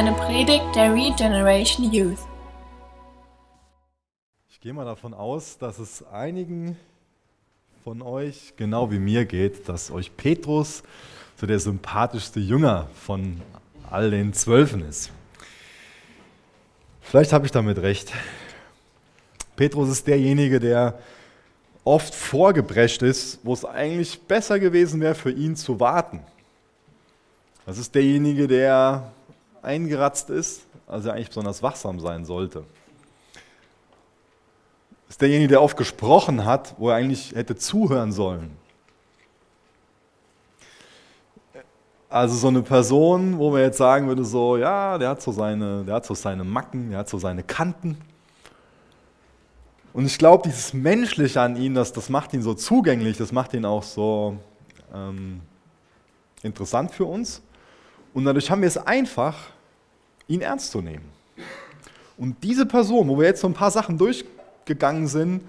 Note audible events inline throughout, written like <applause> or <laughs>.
eine Predigt der Regeneration Youth. Ich gehe mal davon aus, dass es einigen von euch genau wie mir geht, dass euch Petrus so der sympathischste Jünger von all den Zwölfen ist. Vielleicht habe ich damit recht. Petrus ist derjenige, der oft vorgebrecht ist, wo es eigentlich besser gewesen wäre, für ihn zu warten. Das ist derjenige, der eingeratzt ist, also er eigentlich besonders wachsam sein sollte. Das ist derjenige, der oft gesprochen hat, wo er eigentlich hätte zuhören sollen. Also so eine Person, wo man jetzt sagen würde, so, ja, der hat so seine, der hat so seine Macken, der hat so seine Kanten. Und ich glaube, dieses Menschliche an ihm, das, das macht ihn so zugänglich, das macht ihn auch so ähm, interessant für uns. Und dadurch haben wir es einfach, ihn ernst zu nehmen. Und diese Person, wo wir jetzt so ein paar Sachen durchgegangen sind,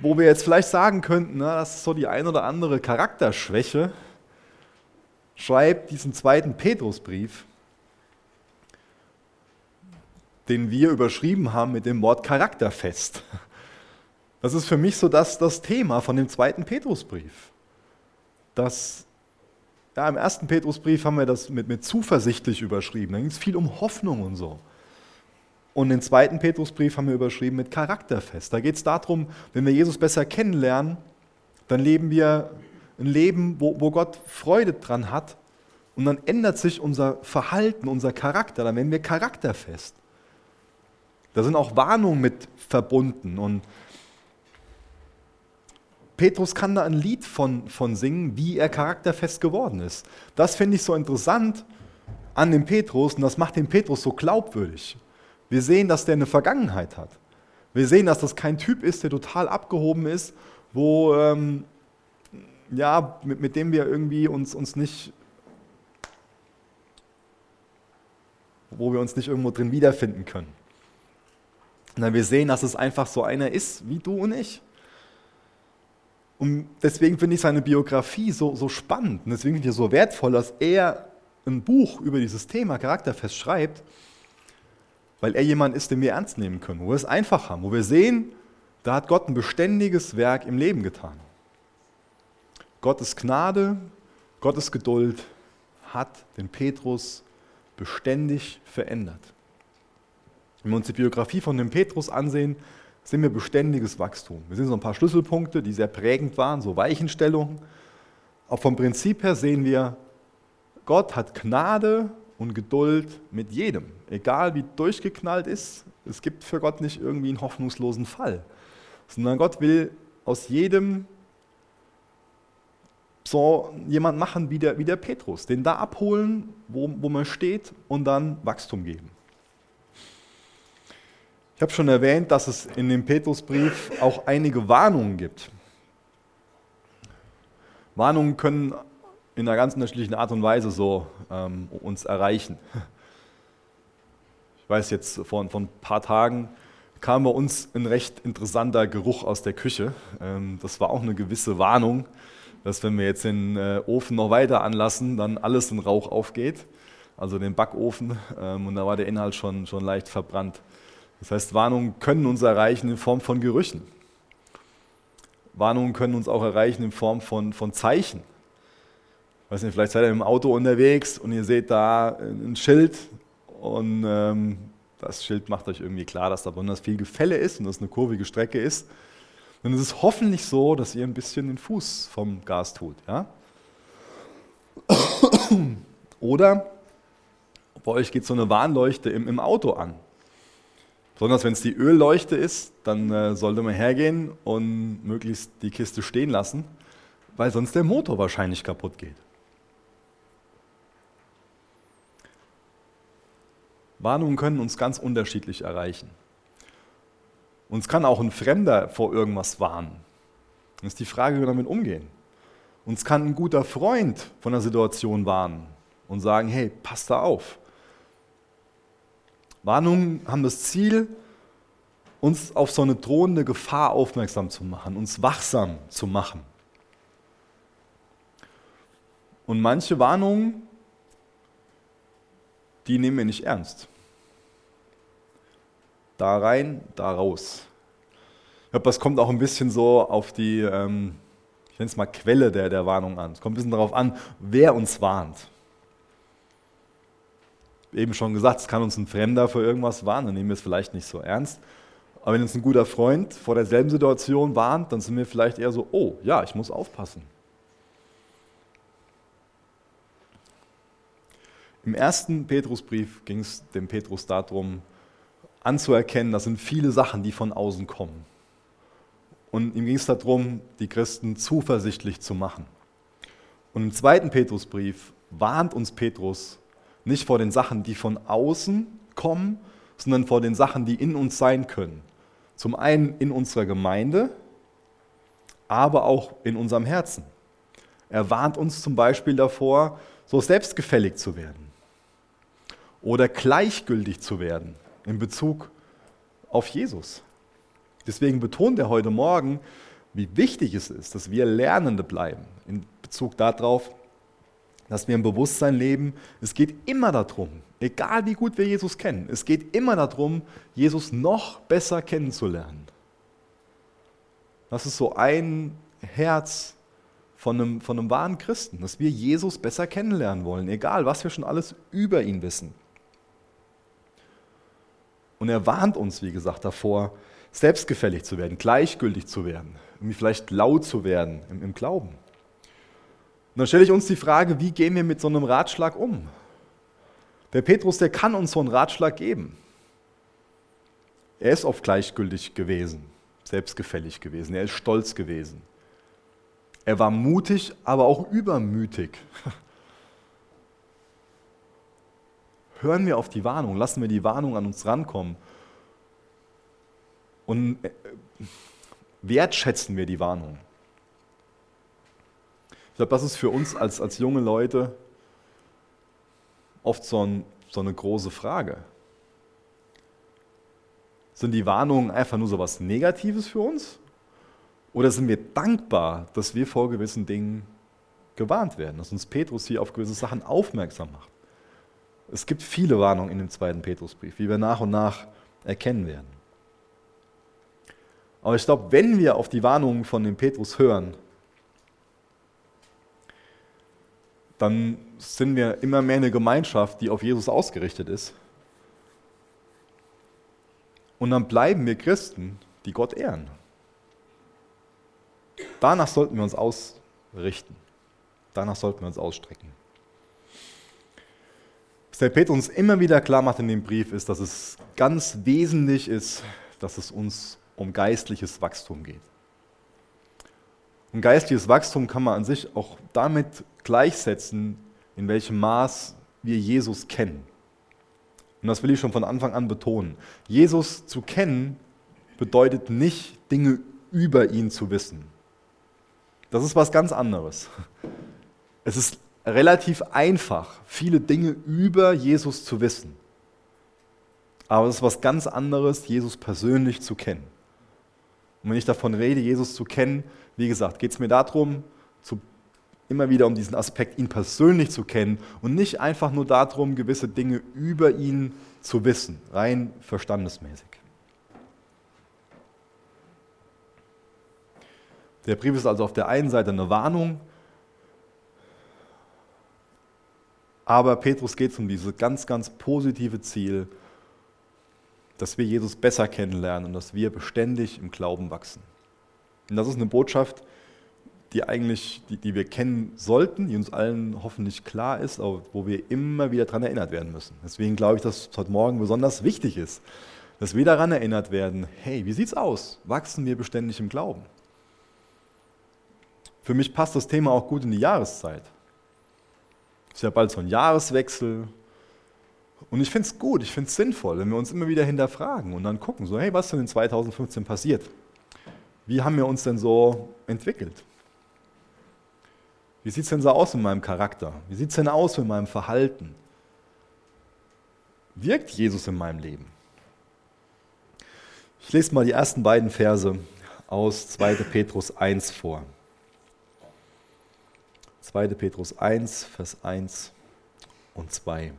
wo wir jetzt vielleicht sagen könnten, na, das ist so die ein oder andere Charakterschwäche, schreibt diesen zweiten Petrusbrief, den wir überschrieben haben mit dem Wort Charakterfest. Das ist für mich so das, das Thema von dem zweiten Petrusbrief. Das ja, Im ersten Petrusbrief haben wir das mit, mit zuversichtlich überschrieben. Da ging es viel um Hoffnung und so. Und den zweiten Petrusbrief haben wir überschrieben mit charakterfest. Da geht es darum, wenn wir Jesus besser kennenlernen, dann leben wir ein Leben, wo, wo Gott Freude dran hat. Und dann ändert sich unser Verhalten, unser Charakter. Dann werden wir charakterfest. Da sind auch Warnungen mit verbunden. Und Petrus kann da ein Lied von, von singen, wie er charakterfest geworden ist. Das finde ich so interessant an dem Petrus und das macht den Petrus so glaubwürdig. Wir sehen, dass der eine Vergangenheit hat. Wir sehen, dass das kein Typ ist, der total abgehoben ist, wo, ähm, ja, mit, mit dem wir irgendwie uns, uns nicht, wo wir uns nicht irgendwo drin wiederfinden können. Na, wir sehen, dass es einfach so einer ist, wie du und ich. Und deswegen finde ich seine Biografie so, so spannend und deswegen finde ich es so wertvoll, dass er ein Buch über dieses Thema Charakterfest schreibt, weil er jemand ist, den wir ernst nehmen können, wo wir es einfach haben, wo wir sehen, da hat Gott ein beständiges Werk im Leben getan. Gottes Gnade, Gottes Geduld hat den Petrus beständig verändert. Wenn wir uns die Biografie von dem Petrus ansehen, sehen wir beständiges Wachstum. Wir sehen so ein paar Schlüsselpunkte, die sehr prägend waren, so Weichenstellungen. Auch vom Prinzip her sehen wir, Gott hat Gnade und Geduld mit jedem, egal wie durchgeknallt ist. Es gibt für Gott nicht irgendwie einen hoffnungslosen Fall, sondern Gott will aus jedem so jemand machen wie der, wie der Petrus, den da abholen, wo, wo man steht und dann Wachstum geben. Ich habe schon erwähnt, dass es in dem Petrusbrief auch einige Warnungen gibt. Warnungen können in einer ganz unterschiedlichen Art und Weise so ähm, uns erreichen. Ich weiß jetzt, vor, vor ein paar Tagen kam bei uns ein recht interessanter Geruch aus der Küche. Ähm, das war auch eine gewisse Warnung, dass wenn wir jetzt den äh, Ofen noch weiter anlassen, dann alles in Rauch aufgeht, also den Backofen. Ähm, und da war der Inhalt schon, schon leicht verbrannt. Das heißt, Warnungen können uns erreichen in Form von Gerüchen. Warnungen können uns auch erreichen in Form von, von Zeichen. Ich weiß nicht, vielleicht seid ihr im Auto unterwegs und ihr seht da ein Schild und ähm, das Schild macht euch irgendwie klar, dass da besonders viel Gefälle ist und dass es eine kurvige Strecke ist. Dann ist es hoffentlich so, dass ihr ein bisschen den Fuß vom Gas tut. Ja? Oder bei euch geht so eine Warnleuchte im, im Auto an. Besonders wenn es die Ölleuchte ist, dann äh, sollte man hergehen und möglichst die Kiste stehen lassen, weil sonst der Motor wahrscheinlich kaputt geht. Warnungen können uns ganz unterschiedlich erreichen. Uns kann auch ein Fremder vor irgendwas warnen. Das ist die Frage, wie wir damit umgehen. Uns kann ein guter Freund von der Situation warnen und sagen, hey, pass da auf. Warnungen haben das Ziel, uns auf so eine drohende Gefahr aufmerksam zu machen, uns wachsam zu machen. Und manche Warnungen die nehmen wir nicht ernst. Da rein, da raus. Ich glaube, das kommt auch ein bisschen so auf die, ähm, ich nenne es mal Quelle der, der Warnung an. Es kommt ein bisschen darauf an, wer uns warnt. Eben schon gesagt, es kann uns ein Fremder für irgendwas warnen, dann nehmen wir es vielleicht nicht so ernst. Aber wenn uns ein guter Freund vor derselben Situation warnt, dann sind wir vielleicht eher so, oh ja, ich muss aufpassen. Im ersten Petrusbrief ging es dem Petrus darum, anzuerkennen, das sind viele Sachen, die von außen kommen. Und ihm ging es darum, die Christen zuversichtlich zu machen. Und im zweiten Petrusbrief warnt uns Petrus nicht vor den Sachen, die von außen kommen, sondern vor den Sachen, die in uns sein können. Zum einen in unserer Gemeinde, aber auch in unserem Herzen. Er warnt uns zum Beispiel davor, so selbstgefällig zu werden oder gleichgültig zu werden in Bezug auf Jesus. Deswegen betont er heute Morgen, wie wichtig es ist, dass wir Lernende bleiben in Bezug darauf, dass wir im Bewusstsein leben. Es geht immer darum, egal wie gut wir Jesus kennen, es geht immer darum, Jesus noch besser kennenzulernen. Das ist so ein Herz von einem, von einem wahren Christen, dass wir Jesus besser kennenlernen wollen, egal was wir schon alles über ihn wissen. Und er warnt uns, wie gesagt, davor, selbstgefällig zu werden, gleichgültig zu werden, irgendwie vielleicht laut zu werden im, im Glauben. Und dann stelle ich uns die Frage, wie gehen wir mit so einem Ratschlag um? Der Petrus, der kann uns so einen Ratschlag geben. Er ist oft gleichgültig gewesen, selbstgefällig gewesen, er ist stolz gewesen. Er war mutig, aber auch übermütig. <laughs> hören wir auf die Warnung, lassen wir die Warnung an uns rankommen und äh, wertschätzen wir die Warnung. Ich glaube, das ist für uns als, als junge Leute oft so, ein, so eine große Frage. Sind die Warnungen einfach nur so etwas Negatives für uns? Oder sind wir dankbar, dass wir vor gewissen Dingen gewarnt werden, dass uns Petrus hier auf gewisse Sachen aufmerksam macht? Es gibt viele Warnungen in dem zweiten Petrusbrief, wie wir nach und nach erkennen werden. Aber ich glaube, wenn wir auf die Warnungen von dem Petrus hören, dann sind wir immer mehr eine Gemeinschaft, die auf Jesus ausgerichtet ist. Und dann bleiben wir Christen, die Gott ehren. Danach sollten wir uns ausrichten. Danach sollten wir uns ausstrecken. Was der Petrus uns immer wieder klar macht in dem Brief, ist, dass es ganz wesentlich ist, dass es uns um geistliches Wachstum geht. Und geistliches Wachstum kann man an sich auch damit gleichsetzen, in welchem Maß wir Jesus kennen. Und das will ich schon von Anfang an betonen. Jesus zu kennen bedeutet nicht, Dinge über ihn zu wissen. Das ist was ganz anderes. Es ist relativ einfach, viele Dinge über Jesus zu wissen. Aber es ist was ganz anderes, Jesus persönlich zu kennen. Und wenn ich davon rede, Jesus zu kennen, wie gesagt, geht es mir darum, zu, immer wieder um diesen Aspekt, ihn persönlich zu kennen und nicht einfach nur darum, gewisse Dinge über ihn zu wissen, rein verstandesmäßig. Der Brief ist also auf der einen Seite eine Warnung Aber Petrus geht es um dieses ganz, ganz positive Ziel, dass wir Jesus besser kennenlernen und dass wir beständig im Glauben wachsen. Und das ist eine Botschaft, die eigentlich, die, die wir kennen sollten, die uns allen hoffentlich klar ist, aber wo wir immer wieder daran erinnert werden müssen. Deswegen glaube ich, dass es heute Morgen besonders wichtig ist, dass wir daran erinnert werden, hey, wie sieht's aus? Wachsen wir beständig im Glauben? Für mich passt das Thema auch gut in die Jahreszeit. Es ist ja bald so ein Jahreswechsel. Und ich finde es gut, ich finde es sinnvoll, wenn wir uns immer wieder hinterfragen und dann gucken, so, hey, was ist denn in 2015 passiert? Wie haben wir uns denn so entwickelt? Wie sieht es denn so aus in meinem Charakter? Wie sieht es denn aus in meinem Verhalten? Wirkt Jesus in meinem Leben? Ich lese mal die ersten beiden Verse aus 2. Petrus 1 vor. 2. Petrus 1, Vers 1 und 2.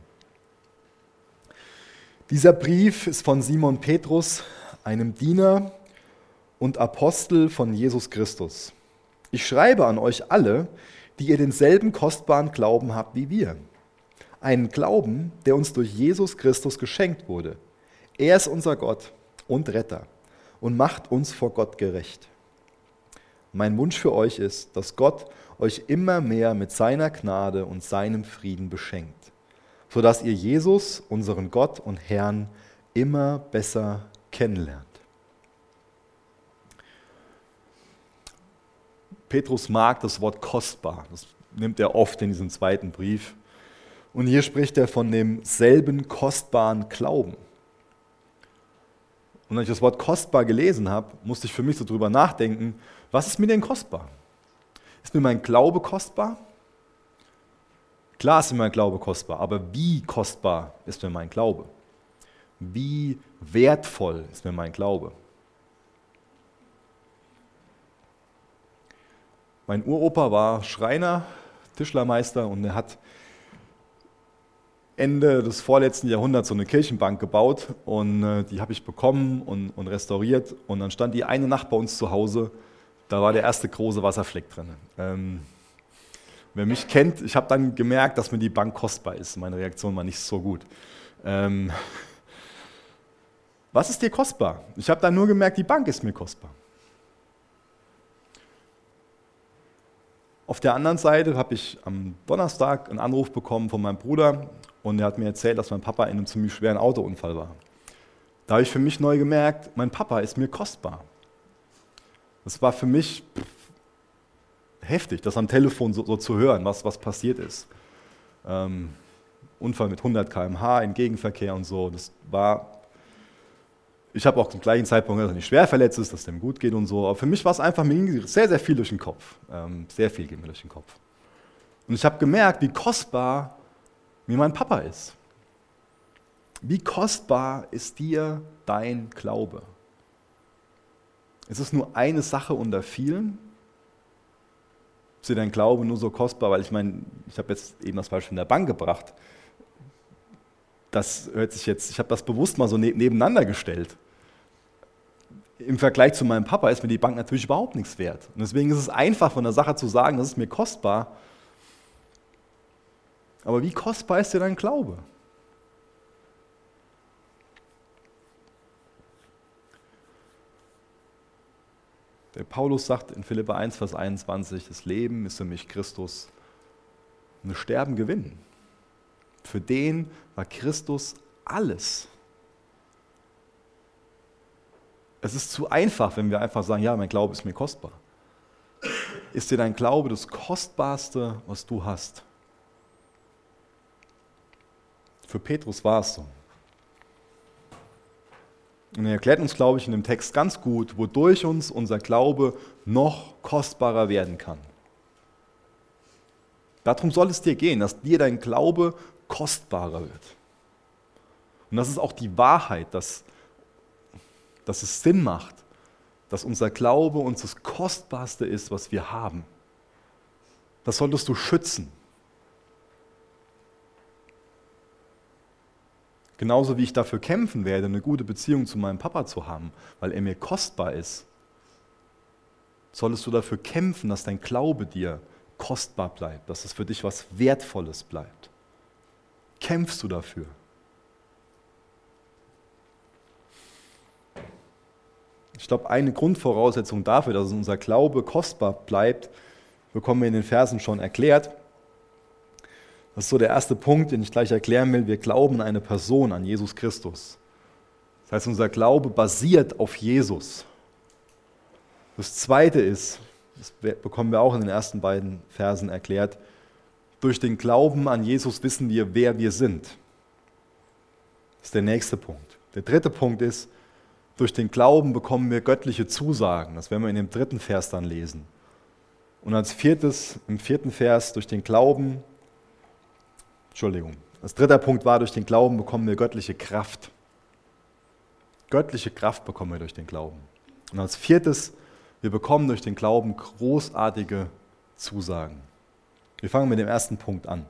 Dieser Brief ist von Simon Petrus, einem Diener und Apostel von Jesus Christus. Ich schreibe an euch alle, die ihr denselben kostbaren Glauben habt wie wir. Einen Glauben, der uns durch Jesus Christus geschenkt wurde. Er ist unser Gott und Retter und macht uns vor Gott gerecht. Mein Wunsch für euch ist, dass Gott euch immer mehr mit seiner Gnade und seinem Frieden beschenkt, sodass ihr Jesus, unseren Gott und Herrn, immer besser kennenlernt. Petrus mag das Wort kostbar. Das nimmt er oft in diesem zweiten Brief. Und hier spricht er von demselben kostbaren Glauben. Und als ich das Wort kostbar gelesen habe, musste ich für mich so drüber nachdenken, was ist mir denn kostbar? Ist mir mein Glaube kostbar? Klar ist mir mein Glaube kostbar, aber wie kostbar ist mir mein Glaube? Wie wertvoll ist mir mein Glaube? Mein Uropa war Schreiner, Tischlermeister und er hat Ende des vorletzten Jahrhunderts so eine Kirchenbank gebaut und äh, die habe ich bekommen und, und, restauriert und dann stand die eine Nacht bei uns zu Hause, da war der erste große Wasserfleck drin. Ähm, wer mich kennt, ich habe dann gemerkt, dass mir die Bank kostbar ist. Meine Reaktion war nicht so gut. Ähm, was ist dir kostbar? Ich habe dann nur gemerkt, die Bank ist mir kostbar. Auf der anderen Seite habe ich am Donnerstag einen Anruf bekommen von meinem Bruder und er hat mir erzählt, dass mein Papa in einem ziemlich schweren Autounfall war. Da habe ich für mich neu gemerkt, mein Papa ist mir kostbar. Das war für mich heftig, das am Telefon so, so zu hören, was, was passiert ist. Ähm, Unfall mit 100 km/h im Gegenverkehr und so. Das war ich habe auch zum gleichen Zeitpunkt, dass er nicht schwer verletzt ist, dass es dem gut geht und so. Aber für mich war es einfach, mir sehr, sehr viel durch den Kopf. Ähm, sehr viel ging mir durch den Kopf. Und ich habe gemerkt, wie kostbar mir mein Papa ist. Wie kostbar ist dir dein Glaube? Ist es nur eine Sache unter vielen? Dir dein Glaube nur so kostbar? Weil ich meine, ich habe jetzt eben das Beispiel in der Bank gebracht. Das hört sich jetzt, ich habe das bewusst mal so ne-, nebeneinander gestellt im Vergleich zu meinem Papa ist mir die Bank natürlich überhaupt nichts wert. Und deswegen ist es einfach von der Sache zu sagen, das ist mir kostbar. Aber wie kostbar ist dir dein Glaube? Der Paulus sagt in Philippa 1, Vers 21, das Leben ist für mich Christus und Sterben Gewinn. Für den war Christus alles. Es ist zu einfach, wenn wir einfach sagen, ja, mein Glaube ist mir kostbar. Ist dir dein Glaube das Kostbarste, was du hast? Für Petrus war es so. Und er erklärt uns, glaube ich, in dem Text ganz gut, wodurch uns unser Glaube noch kostbarer werden kann. Darum soll es dir gehen, dass dir dein Glaube kostbarer wird. Und das ist auch die Wahrheit, dass dass es Sinn macht, dass unser Glaube uns das Kostbarste ist, was wir haben. Das solltest du schützen. Genauso wie ich dafür kämpfen werde, eine gute Beziehung zu meinem Papa zu haben, weil er mir kostbar ist, solltest du dafür kämpfen, dass dein Glaube dir kostbar bleibt, dass es für dich was Wertvolles bleibt. Kämpfst du dafür? Ich glaube, eine Grundvoraussetzung dafür, dass unser Glaube kostbar bleibt, bekommen wir in den Versen schon erklärt. Das ist so der erste Punkt, den ich gleich erklären will. Wir glauben an eine Person, an Jesus Christus. Das heißt, unser Glaube basiert auf Jesus. Das zweite ist, das bekommen wir auch in den ersten beiden Versen erklärt, durch den Glauben an Jesus wissen wir, wer wir sind. Das ist der nächste Punkt. Der dritte Punkt ist, durch den Glauben bekommen wir göttliche Zusagen. Das werden wir in dem dritten Vers dann lesen. Und als viertes, im vierten Vers, durch den Glauben, Entschuldigung, als dritter Punkt war, durch den Glauben bekommen wir göttliche Kraft. Göttliche Kraft bekommen wir durch den Glauben. Und als viertes, wir bekommen durch den Glauben großartige Zusagen. Wir fangen mit dem ersten Punkt an.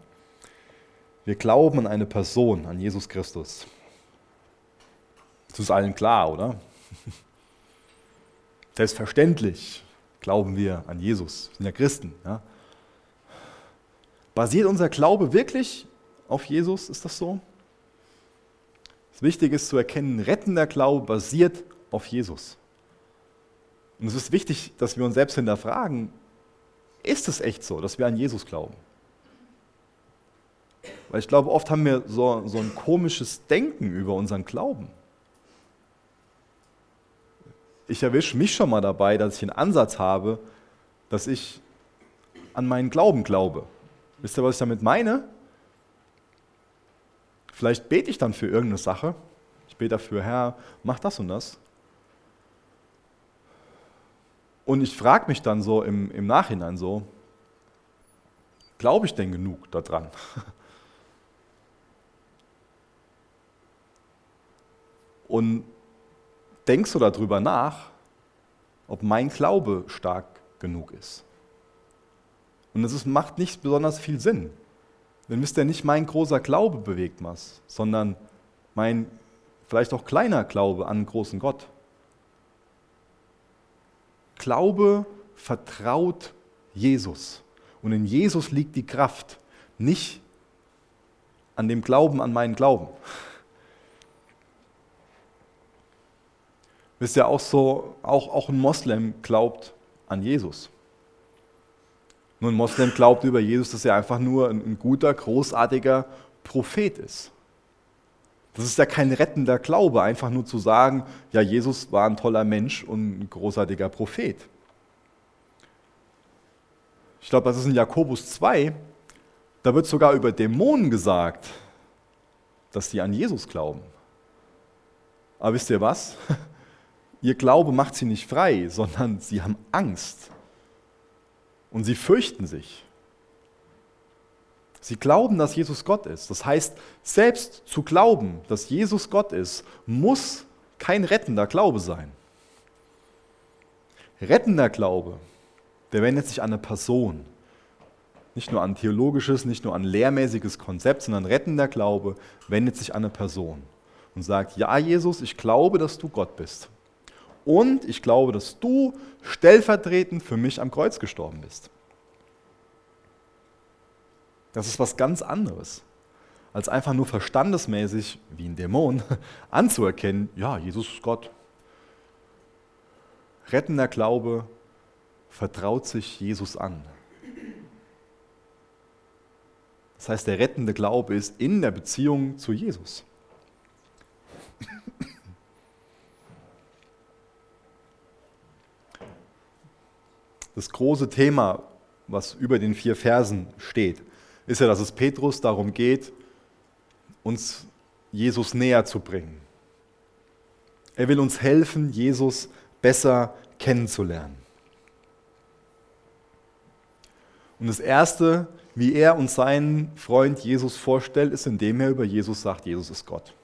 Wir glauben an eine Person, an Jesus Christus. Das ist allen klar, oder? <laughs> Selbstverständlich glauben wir an Jesus, sind ja Christen. Ja? Basiert unser Glaube wirklich auf Jesus? Ist das so? Das Wichtige ist zu erkennen, rettender Glaube basiert auf Jesus. Und es ist wichtig, dass wir uns selbst hinterfragen, ist es echt so, dass wir an Jesus glauben? Weil ich glaube, oft haben wir so, so ein komisches Denken über unseren Glauben. Ich erwische mich schon mal dabei, dass ich einen Ansatz habe, dass ich an meinen Glauben glaube. Wisst ihr, was ich damit meine? Vielleicht bete ich dann für irgendeine Sache. Ich bete dafür, Herr, mach das und das. Und ich frage mich dann so im, im Nachhinein so, glaube ich denn genug daran? <laughs> Und denkst du darüber nach, ob mein Glaube stark genug ist? Und es macht nicht besonders viel Sinn. Denn wisst ihr, nicht mein großer Glaube bewegt was, sondern mein vielleicht auch kleiner Glaube an einen großen Gott. Glaube vertraut Jesus. Und in Jesus liegt die Kraft, nicht an dem Glauben an meinen Glauben. Wisst ihr, auch so, auch, auch ein Moslem glaubt an Jesus. Nur ein Moslem glaubt über Jesus, dass er einfach nur ein, guter, großartiger Prophet ist. Das ist ja kein rettender Glaube, einfach nur zu sagen, ja, Jesus war ein toller Mensch und ein großartiger Prophet. Ich glaube, das ist in Jakobus 2, da wird sogar über Dämonen gesagt, dass sie an Jesus glauben. Aber wisst ihr was? <laughs> Ihr Glaube macht sie nicht frei, sondern sie haben Angst und sie fürchten sich. Sie glauben, dass Jesus Gott ist. Das heißt, selbst zu glauben, dass Jesus Gott ist, muss kein rettender Glaube sein. Rettender Glaube, der wendet sich an eine Person. Nicht nur an theologisches, nicht nur an lehrmäßiges Konzept, sondern rettender Glaube wendet sich an eine Person und sagt, ja Jesus, ich glaube, dass du Gott bist. Und ich glaube, dass du stellvertretend für mich am Kreuz gestorben bist. Das ist was ganz anderes, als einfach nur verstandesmäßig, wie ein Dämon, <laughs> anzuerkennen, ja, Jesus ist Gott. Rettender Glaube vertraut sich Jesus an. Das heißt, der rettende Glaube ist in der Beziehung zu Jesus. Das große Thema, was über den vier Versen steht, ist ja, dass es Petrus darum geht, uns Jesus näher zu bringen. Er will uns helfen, Jesus besser kennenzulernen. Und das Erste, wie er uns seinen Freund Jesus vorstellt, ist, indem er über Jesus sagt, Jesus ist Gott.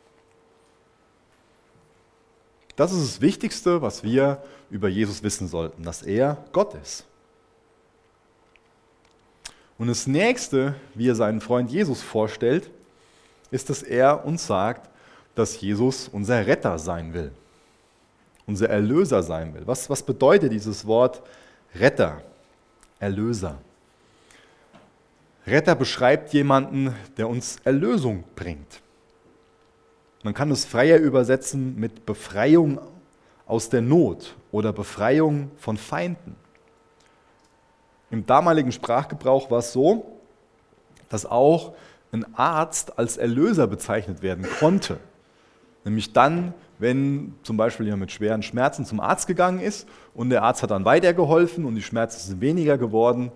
Das ist das Wichtigste, was wir über Jesus wissen sollten, dass er Gott ist. Und das nächste, wie er seinen Freund Jesus vorstellt, ist, dass er uns sagt, dass Jesus unser Retter sein will, unser Erlöser sein will. Was, was bedeutet dieses Wort Retter, Erlöser? Retter beschreibt jemanden, der uns Erlösung bringt. Man kann es freier übersetzen mit Befreiung aus der Not oder Befreiung von Feinden. Im damaligen Sprachgebrauch war es so, dass auch ein Arzt als Erlöser bezeichnet werden konnte. Nämlich dann, wenn zum Beispiel jemand mit schweren Schmerzen zum Arzt gegangen ist und der Arzt hat dann weitergeholfen und die Schmerzen sind weniger geworden,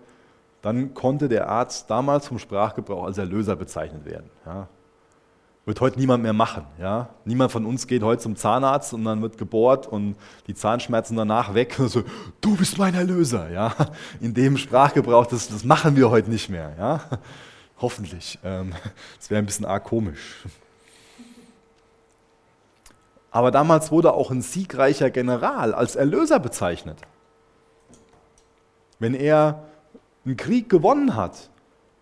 dann konnte der Arzt damals vom Sprachgebrauch als Erlöser bezeichnet werden. Ja. Wird heute niemand mehr machen. Ja? Niemand von uns geht heute zum Zahnarzt und dann wird gebohrt und die Zahnschmerzen danach weg. Und <laughs> so, du bist mein Erlöser. Ja? In dem Sprachgebrauch, das, das machen wir heute nicht mehr. Ja? Hoffentlich. Ähm, das wäre ein bisschen arg komisch. Aber damals wurde auch ein siegreicher General als Erlöser bezeichnet. Wenn er einen Krieg gewonnen hat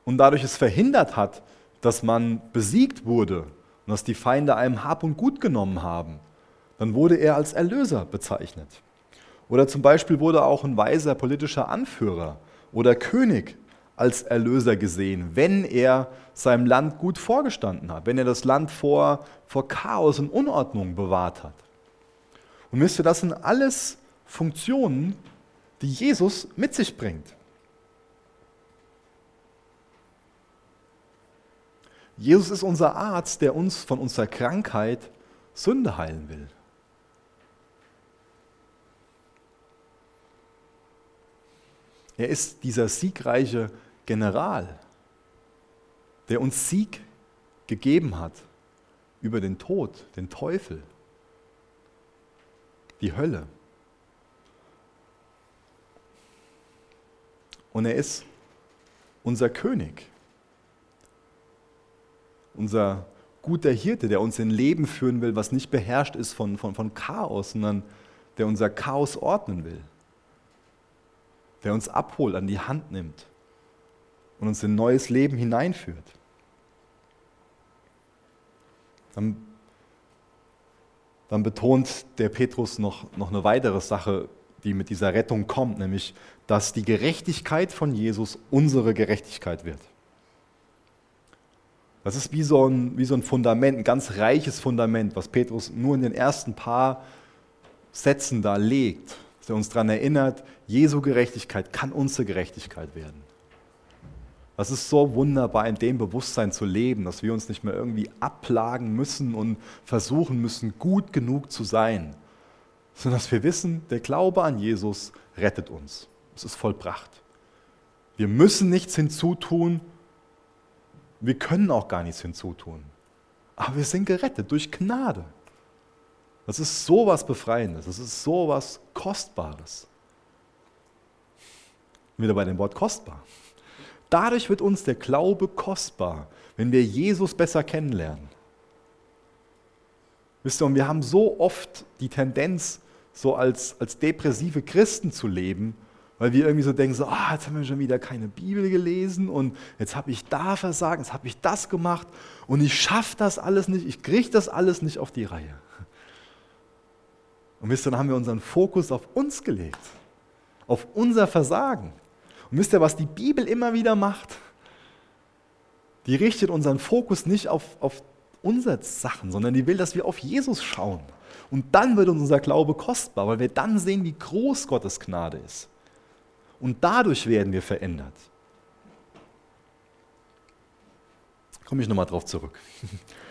und dadurch es verhindert hat, dass man besiegt wurde und dass die Feinde einem Hab und Gut genommen haben, dann wurde er als Erlöser bezeichnet. Oder zum Beispiel wurde auch ein weiser politischer Anführer oder König als Erlöser gesehen, wenn er seinem Land gut vorgestanden hat, wenn er das Land vor, vor Chaos und Unordnung bewahrt hat. Und wisst ihr, das sind alles Funktionen, die Jesus mit sich bringt. Jesus ist unser Arzt, der uns von unserer Krankheit Sünde heilen will. Er ist dieser siegreiche General, der uns Sieg gegeben hat über den Tod, den Teufel, die Hölle. Und er ist unser König, unser guter Hirte, der uns in Leben führen will, was nicht beherrscht ist von, von, von Chaos, sondern der unser Chaos ordnen will der uns abholt, an die Hand nimmt und uns in neues Leben hineinführt. Dann, dann betont der Petrus noch, noch eine weitere Sache, die mit dieser Rettung kommt, nämlich, dass die Gerechtigkeit von Jesus unsere Gerechtigkeit wird. Das ist wie so, ein, wie so ein Fundament, ein ganz reiches Fundament, was Petrus nur in den ersten paar Sätzen da legt dass er uns daran erinnert, Jesu Gerechtigkeit kann unsere Gerechtigkeit werden. Das ist so wunderbar, in dem Bewusstsein zu leben, dass wir uns nicht mehr irgendwie abplagen müssen und versuchen müssen, gut genug zu sein, sondern dass wir wissen, der Glaube an Jesus rettet uns. Es ist vollbracht. Wir müssen nichts hinzutun, wir können auch gar nichts hinzutun. Aber wir sind gerettet durch Gnade. Das ist so was Befreiendes, das ist so was Kostbares. Wieder bei dem Wort kostbar. Dadurch wird uns der Glaube kostbar, wenn wir Jesus besser kennenlernen. Wisst ihr, und wir haben so oft die Tendenz, so als, als depressive Christen zu leben, weil wir irgendwie so denken, so, ah, jetzt haben wir schon wieder keine Bibel gelesen und jetzt habe ich da versagt, jetzt habe ich das gemacht und ich schaffe das alles nicht, ich kriege das alles nicht auf die Reihe. Und wisst ihr, dann haben wir unseren Fokus auf uns gelegt, auf unser Versagen. Und wisst ihr, was die Bibel immer wieder macht? Die richtet unseren Fokus nicht auf, auf unsere Sachen, sondern die will, dass wir auf Jesus schauen. Und dann wird uns unser Glaube kostbar, weil wir dann sehen, wie groß Gottes Gnade ist. Und dadurch werden wir verändert. Komme ich nochmal drauf zurück.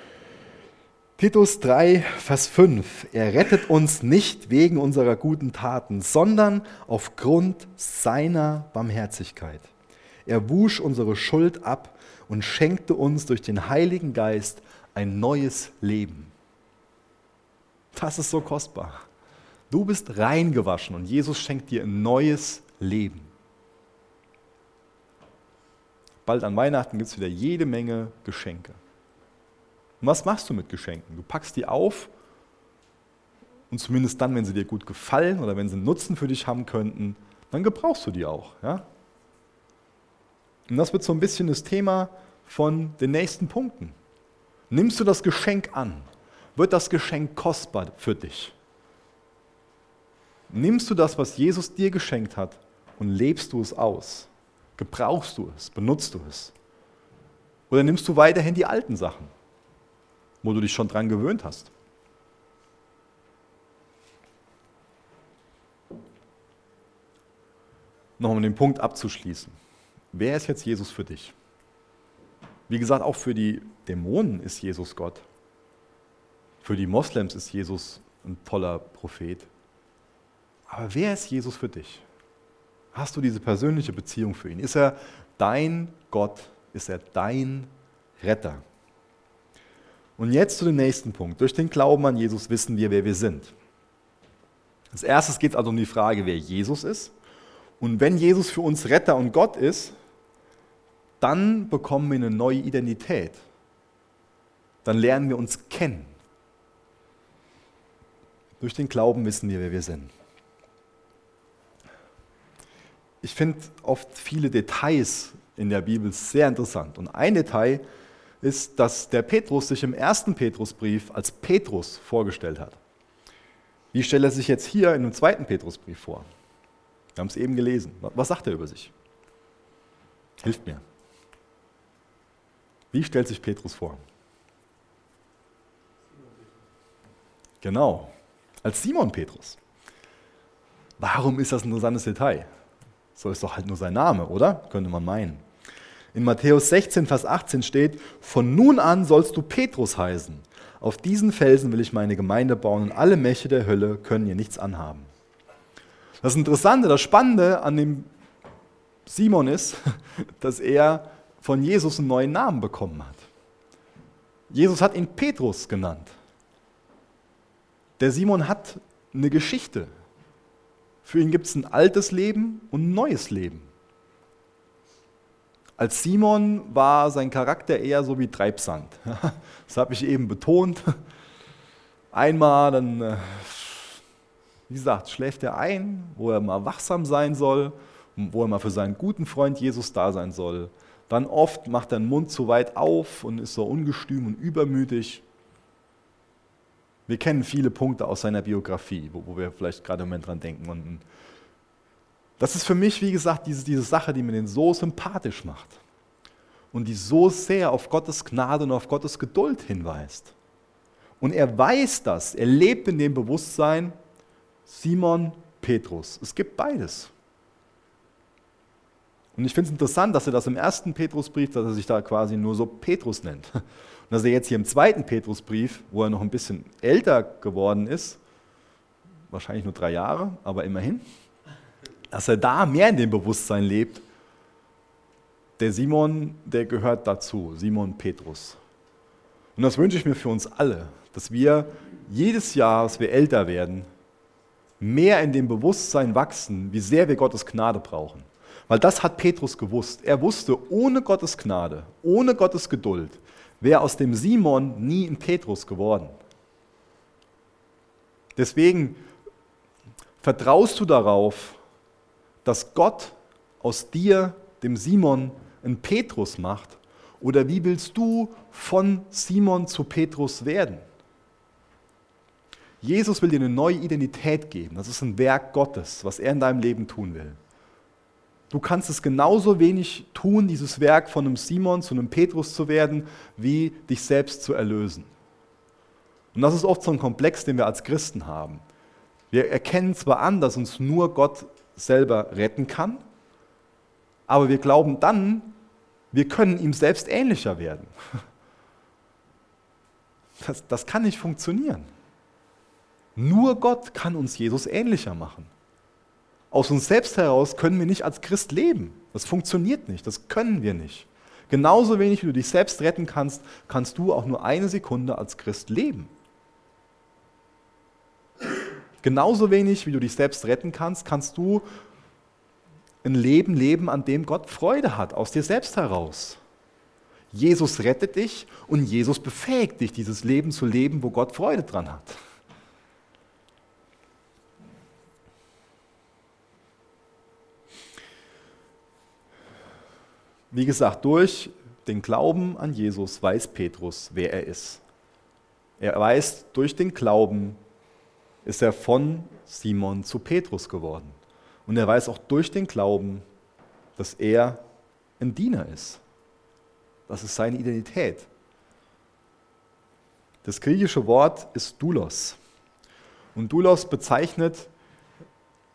<laughs> Titus 3, Vers 5. Er rettet uns nicht wegen unserer guten Taten, sondern aufgrund seiner Barmherzigkeit. Er wusch unsere Schuld ab und schenkte uns durch den Heiligen Geist ein neues Leben. Das ist so kostbar. Du bist reingewaschen und Jesus schenkt dir ein neues Leben. Bald an Weihnachten gibt es wieder jede Menge Geschenke. Und was machst du mit Geschenken? Du packst die auf und zumindest dann, wenn sie dir gut gefallen oder wenn sie einen Nutzen für dich haben könnten, dann gebrauchst du die auch. Ja? Und das wird so ein bisschen das Thema von den nächsten Punkten. Nimmst du das Geschenk an? Wird das Geschenk kostbar für dich? Nimmst du das, was Jesus dir geschenkt hat, und lebst du es aus? Gebrauchst du es? Benutzt du es? Oder nimmst du weiterhin die alten Sachen? wo du dich schon dran gewöhnt hast. Noch um den Punkt abzuschließen. Wer ist jetzt Jesus für dich? Wie gesagt, auch für die Dämonen ist Jesus Gott. Für die Moslems ist Jesus ein toller Prophet. Aber wer ist Jesus für dich? Hast du diese persönliche Beziehung für ihn? Ist er dein Gott? Ist er dein Retter? Und jetzt zu dem nächsten Punkt. Durch den Glauben an Jesus wissen wir, wer wir sind. Als erstes geht es also um die Frage, wer Jesus ist. Und wenn Jesus für uns Retter und Gott ist, dann bekommen wir eine neue Identität. Dann lernen wir uns kennen. Durch den Glauben wissen wir, wer wir sind. Ich finde oft viele Details in der Bibel sehr interessant. Und ein Detail ist, dass der Petrus sich im ersten Petrusbrief als Petrus vorgestellt hat. Wie stellt er sich jetzt hier in dem zweiten Petrusbrief vor? Wir haben es eben gelesen. Was sagt er über sich? Hilft mir. Wie stellt sich Petrus vor? Genau, als Simon Petrus. Warum ist das ein interessantes Detail? So ist doch halt nur sein Name, oder? Könnte man meinen. In Matthäus 16, Vers 18 steht, von nun an sollst du Petrus heißen. Auf diesen Felsen will ich meine Gemeinde bauen und alle Mächte der Hölle können ihr nichts anhaben. Das Interessante, das Spannende an dem Simon ist, <laughs> dass er von Jesus einen neuen Namen bekommen hat. Jesus hat ihn Petrus genannt. Der Simon hat eine Geschichte. Für ihn gibt es ein altes Leben und ein neues Leben. Als Simon war sein Charakter eher so wie Treibsand. <laughs> Das habe ich eben betont. Einmal, dann, äh, wie gesagt, schläft er ein, wo er mal wachsam sein soll, wo er mal für seinen guten Freund Jesus da sein soll. Dann oft macht er den Mund zu weit auf und ist so ungestüm und übermütig. Wir kennen viele Punkte aus seiner Biografie, wo, wo wir vielleicht gerade im Moment dran denken. Und das ist für mich, wie gesagt, diese, diese Sache, die mir den so sympathisch macht und die so sehr auf Gottes Gnade und auf Gottes Geduld hinweist. Und er weiß das, er lebt in dem Bewusstsein, Simon, Petrus. Es gibt beides. Und ich finde es interessant, dass er das im ersten Petrusbrief, dass er sich da quasi nur so Petrus nennt. Dass er jetzt hier im zweiten Petrusbrief, wo er noch ein bisschen älter geworden ist, wahrscheinlich nur drei Jahre, aber immerhin, dass er da mehr in dem Bewusstsein lebt, der Simon, der gehört dazu, Simon Petrus. Und das wünsche ich mir für uns alle, dass wir jedes Jahr, als wir älter werden, mehr in dem Bewusstsein wachsen, wie sehr wir Gottes Gnade brauchen. Weil das hat Petrus gewusst. Er wusste, ohne Gottes Gnade, ohne Gottes Geduld, wäre aus dem Simon nie ein Petrus geworden. Deswegen vertraust du darauf, dass Gott aus dir, dem Simon, einen Petrus macht? Oder wie willst du von Simon zu Petrus werden? Jesus will dir eine neue Identität geben. Das ist ein Werk Gottes, was er in deinem Leben tun will. Du kannst es genauso wenig tun, dieses Werk von einem Simon zu einem Petrus zu werden, wie dich selbst zu erlösen. Und das ist oft so ein Komplex, den wir als Christen haben. Wir erkennen zwar an, dass uns nur Gott selber retten kann, aber wir glauben dann, wir können ihm selbst ähnlicher werden. Das, das kann nicht funktionieren. Nur Gott kann uns Jesus ähnlicher machen. Aus uns selbst heraus können wir nicht als Christ leben. Das funktioniert nicht, das können wir nicht. Genauso wenig wie du dich selbst retten kannst, kannst du auch nur eine Sekunde als Christ leben. Genauso wenig wie du dich selbst retten kannst, kannst du ein Leben leben, an dem Gott Freude hat, aus dir selbst heraus. Jesus rettet dich und Jesus befähigt dich, dieses Leben zu leben, wo Gott Freude dran hat. Wie gesagt, durch den Glauben an Jesus weiß Petrus, wer er ist. Er weiß, durch den Glauben ist er von Simon zu Petrus geworden. Und er weiß auch durch den Glauben, dass er ein Diener ist. Das ist seine Identität. Das griechische Wort ist Doulos. Und Doulos bezeichnet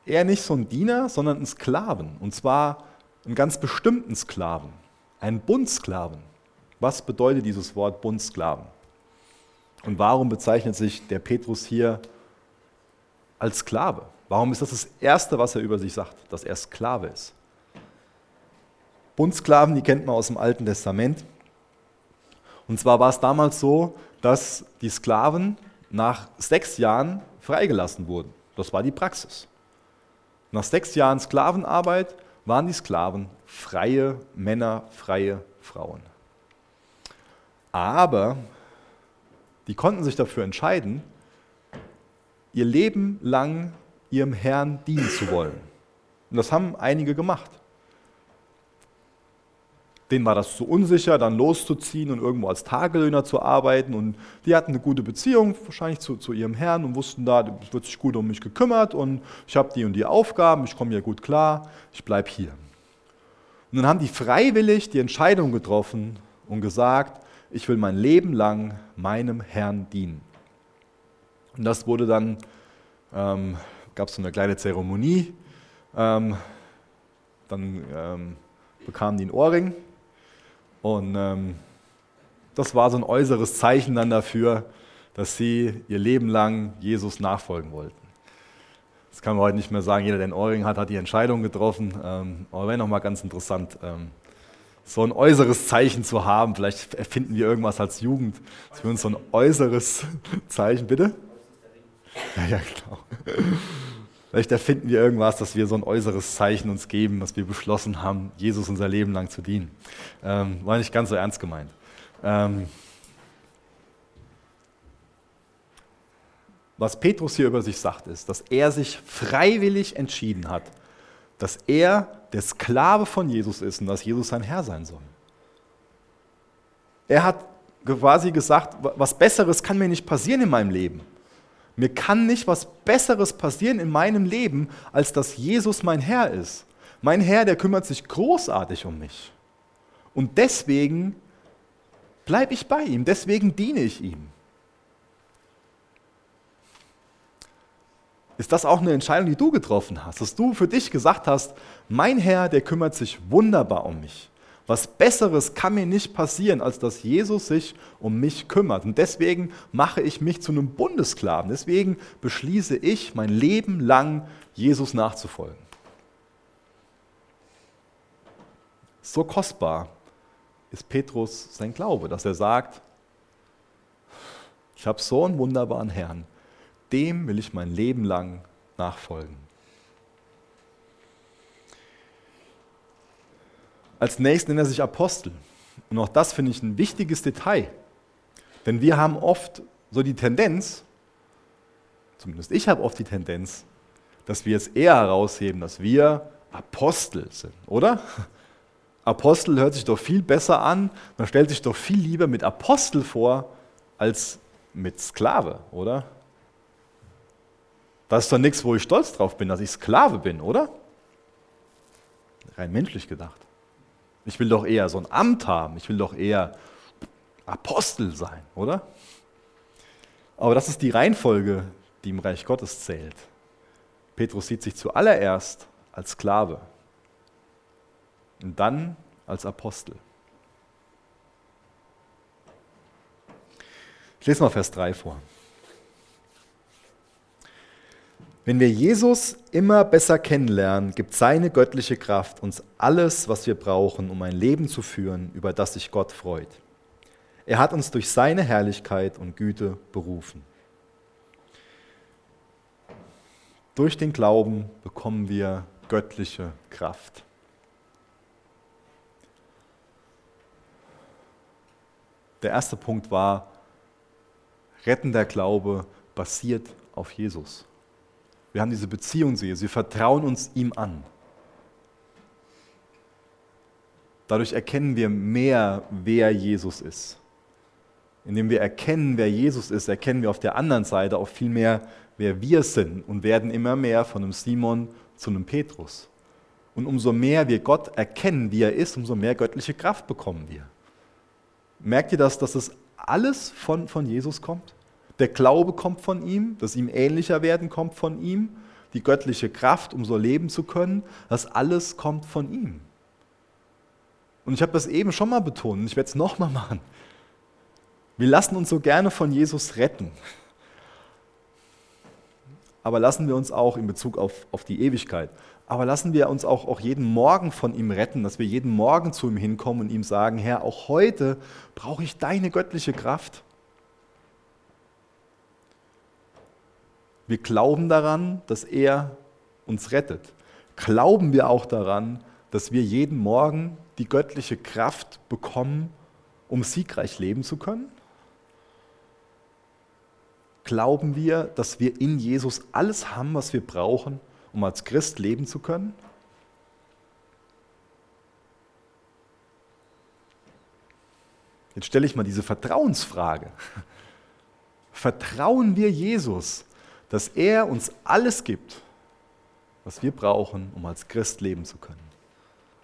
eher nicht so einen Diener, sondern einen Sklaven. Und zwar einen ganz bestimmten Sklaven, einen Bundsklaven. Was bedeutet dieses Wort Bundsklaven? Und warum bezeichnet sich der Petrus hier als Sklave? Warum ist das das Erste, was er über sich sagt, dass er Sklave ist? Bundsklaven, die kennt man aus dem Alten Testament. Und zwar war es damals so, dass die Sklaven nach sechs Jahren freigelassen wurden. Das war die Praxis. Nach sechs Jahren Sklavenarbeit waren die Sklaven freie Männer, freie Frauen. Aber die konnten sich dafür entscheiden, ihr Leben lang ihrem Herrn dienen zu wollen. Und das haben einige gemacht. Denen war das zu unsicher, dann loszuziehen und irgendwo als Tagelöhner zu arbeiten. Und die hatten eine gute Beziehung wahrscheinlich zu, zu ihrem Herrn und wussten da, es wird sich gut um mich gekümmert und ich habe die und die Aufgaben, ich komme hier gut klar, ich bleibe hier. Und dann haben die freiwillig die Entscheidung getroffen und gesagt, ich will mein Leben lang meinem Herrn dienen. Und das wurde dann, ähm, gab es so eine kleine Zeremonie, ähm, dann ähm, bekamen die einen Ohrring und ähm, das war so ein äußeres Zeichen dann dafür, dass sie ihr Leben lang Jesus nachfolgen wollten. Das kann man heute nicht mehr sagen, jeder, der einen Ohrring hat, hat die Entscheidung getroffen. Ähm, aber wäre nochmal ganz interessant, ähm, so ein äußeres Zeichen zu haben. Vielleicht erfinden wir irgendwas als Jugend, dass wir uns so ein äußeres <laughs> Zeichen, bitte? Ja, ja, genau. Vielleicht erfinden wir irgendwas, dass wir so ein äußeres Zeichen uns geben, dass wir beschlossen haben, Jesus unser Leben lang zu dienen. Ähm, war nicht ganz so ernst gemeint. Ähm, was Petrus hier über sich sagt, ist, dass er sich freiwillig entschieden hat, dass er der Sklave von Jesus ist und dass Jesus sein Herr sein soll. Er hat quasi gesagt, was Besseres kann mir nicht passieren in meinem Leben. Mir kann nicht was Besseres passieren in meinem Leben, als dass Jesus mein Herr ist. Mein Herr, der kümmert sich großartig um mich. Und deswegen bleibe ich bei ihm, deswegen diene ich ihm. Ist das auch eine Entscheidung, die du getroffen hast, dass du für dich gesagt hast, mein Herr, der kümmert sich wunderbar um mich. Was Besseres kann mir nicht passieren, als dass Jesus sich um mich kümmert. Und deswegen mache ich mich zu einem Bundesklaven. Deswegen beschließe ich, mein Leben lang Jesus nachzufolgen. So kostbar ist Petrus sein Glaube, dass er sagt, ich habe so einen wunderbaren Herrn, dem will ich mein Leben lang nachfolgen. Als nächstes nennt er sich Apostel. Und auch das finde ich ein wichtiges Detail. Denn wir haben oft so die Tendenz, zumindest ich habe oft die Tendenz, dass wir es eher herausheben, dass wir Apostel sind, oder? Apostel hört sich doch viel besser an, man stellt sich doch viel lieber mit Apostel vor als mit Sklave, oder? Das ist doch nichts, wo ich stolz drauf bin, dass ich Sklave bin, oder? Rein menschlich gedacht. Ich will doch eher so ein Amt haben. Ich will doch eher Apostel sein, oder? Aber das ist die Reihenfolge, die im Reich Gottes zählt. Petrus sieht sich zuallererst als Sklave und dann als Apostel. Ich lese mal Vers 3 vor. Wenn wir Jesus immer besser kennenlernen, gibt seine göttliche Kraft uns alles, was wir brauchen, um ein Leben zu führen, über das sich Gott freut. Er hat uns durch seine Herrlichkeit und Güte berufen. Durch den Glauben bekommen wir göttliche Kraft. Der erste Punkt war, rettender Glaube basiert auf Jesus. Wir haben diese Beziehung zu Jesus. Wir vertrauen uns ihm an. Dadurch erkennen wir mehr, wer Jesus ist. Indem wir erkennen, wer Jesus ist, erkennen wir auf der anderen Seite auch viel mehr, wer wir sind und werden immer mehr von einem Simon zu einem Petrus. Und umso mehr wir Gott erkennen, wie er ist, umso mehr göttliche Kraft bekommen wir. Merkt ihr das, dass das alles von, von Jesus kommt? Der Glaube kommt von ihm, das ihm ähnlicher werden kommt von ihm, die göttliche Kraft, um so leben zu können, das alles kommt von ihm. Und ich habe das eben schon mal betont ich werde es nochmal machen. Wir lassen uns so gerne von Jesus retten. Aber lassen wir uns auch in Bezug auf, auf die Ewigkeit, aber lassen wir uns auch, auch jeden Morgen von ihm retten, dass wir jeden Morgen zu ihm hinkommen und ihm sagen, Herr, auch heute brauche ich deine göttliche Kraft. Wir glauben daran, dass er uns rettet. Glauben wir auch daran, dass wir jeden Morgen die göttliche Kraft bekommen, um siegreich leben zu können? Glauben wir, dass wir in Jesus alles haben, was wir brauchen, um als Christ leben zu können? Jetzt stelle ich mal diese Vertrauensfrage. <laughs> Vertrauen wir Jesus, dass er uns alles gibt, was wir brauchen, um als Christ leben zu können?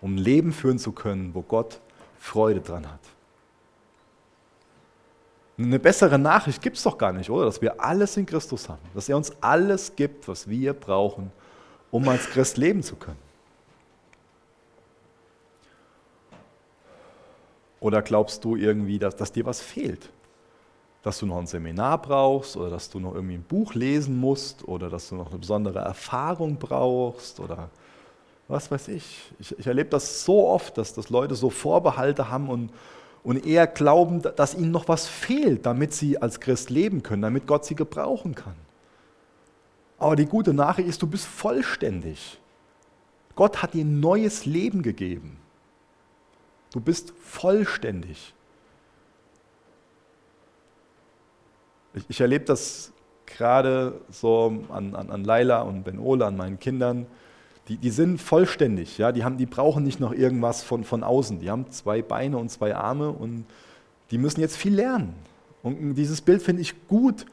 Um ein Leben führen zu können, wo Gott Freude dran hat. Eine bessere Nachricht gibt es doch gar nicht, oder? Dass wir alles in Christus haben. Dass er uns alles gibt, was wir brauchen, um als Christ leben zu können. Oder glaubst du irgendwie, dass, dass dir was fehlt? Dass du noch ein Seminar brauchst oder dass du noch irgendwie ein Buch lesen musst oder dass du noch eine besondere Erfahrung brauchst oder was weiß ich. Ich, ich erlebe das so oft, dass, dass Leute so Vorbehalte haben und, und eher glauben, dass ihnen noch was fehlt, damit sie als Christ leben können, damit Gott sie gebrauchen kann. Aber die gute Nachricht ist, du bist vollständig. Gott hat dir ein neues Leben gegeben. Du bist vollständig. Ich, ich erlebe das gerade so an, an, an Laila und Ben Ola, an meinen Kindern. Die, die sind vollständig, ja? die, haben, die brauchen nicht noch irgendwas von, von außen. Die haben zwei Beine und zwei Arme und die müssen jetzt viel lernen. Und dieses Bild finde ich gut,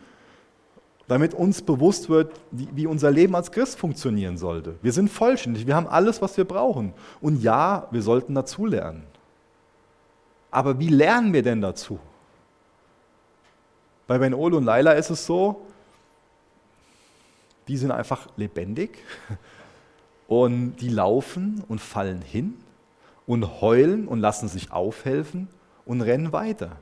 damit uns bewusst wird, wie unser Leben als Christ funktionieren sollte. Wir sind vollständig, wir haben alles, was wir brauchen. Und ja, wir sollten dazulernen. Aber wie lernen wir denn dazu? Bei Ben Ol und Laila ist es so, die sind einfach lebendig <laughs> und die laufen und fallen hin und heulen und lassen sich aufhelfen und rennen weiter.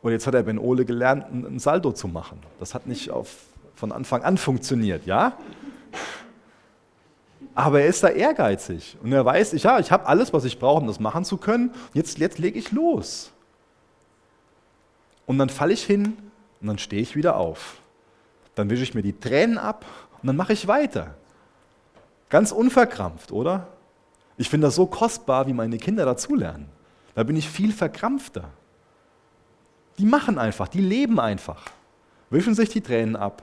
Und jetzt hat der Ben Ole gelernt, ein Salto zu machen. Das hat nicht auf, von Anfang an funktioniert, ja? Aber er ist da ehrgeizig und er weiß, ich, ja, ich habe alles, was ich brauche, um das machen zu können. Jetzt, jetzt lege ich los. Und dann falle ich hin und dann stehe ich wieder auf. Dann wische ich mir die Tränen ab und dann mache ich weiter. Ganz unverkrampft, oder? Ich finde das so kostbar, wie meine Kinder dazulernen. Da bin ich viel verkrampfter. Die machen einfach, die leben einfach, wischen sich die Tränen ab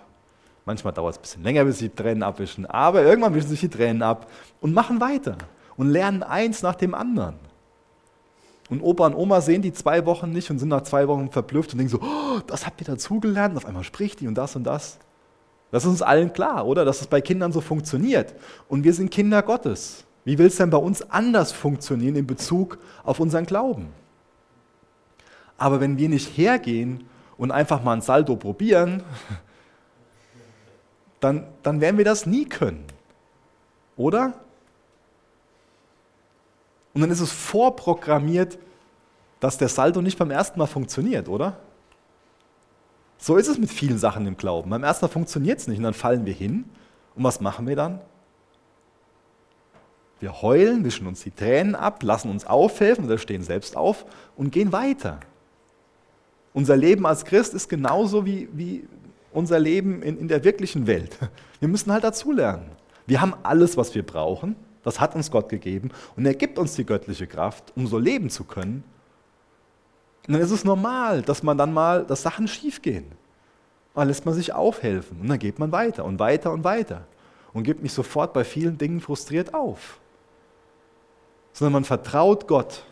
Manchmal dauert es ein bisschen länger, bis sie die Tränen abwischen, aber irgendwann wischen sich die Tränen ab und machen weiter und lernen eins nach dem anderen. Und Opa und Oma sehen die zwei Wochen nicht und sind nach zwei Wochen verblüfft und denken so, oh, das habt ihr dazugelernt, auf einmal spricht die und das und das. Das ist uns allen klar, oder? Dass es bei Kindern so funktioniert. Und wir sind Kinder Gottes. Wie will es denn bei uns anders funktionieren in Bezug auf unseren Glauben? Aber wenn wir nicht hergehen und einfach mal ein Salto probieren, <laughs> dann, dann werden wir das nie können. Oder? Und dann ist es vorprogrammiert, dass der Salto nicht beim ersten Mal funktioniert, oder? So ist es mit vielen Sachen im Glauben. Beim ersten Mal funktioniert es nicht und dann fallen wir hin. Und was machen wir dann? Wir heulen, wischen uns die Tränen ab, lassen uns aufhelfen oder stehen selbst auf und gehen weiter. Unser Leben als Christ ist genauso wie, wie, unser Leben in, in der wirklichen Welt. Wir müssen halt dazulernen. Wir haben alles, was wir brauchen. Das hat uns Gott gegeben. Und er gibt uns die göttliche Kraft, um so leben zu können. Und dann ist es normal, dass man dann mal, dass Sachen schiefgehen. Dann lässt man sich aufhelfen und dann geht man weiter und weiter und weiter und gibt nicht sofort bei vielen Dingen frustriert auf. Sondern man vertraut Gott,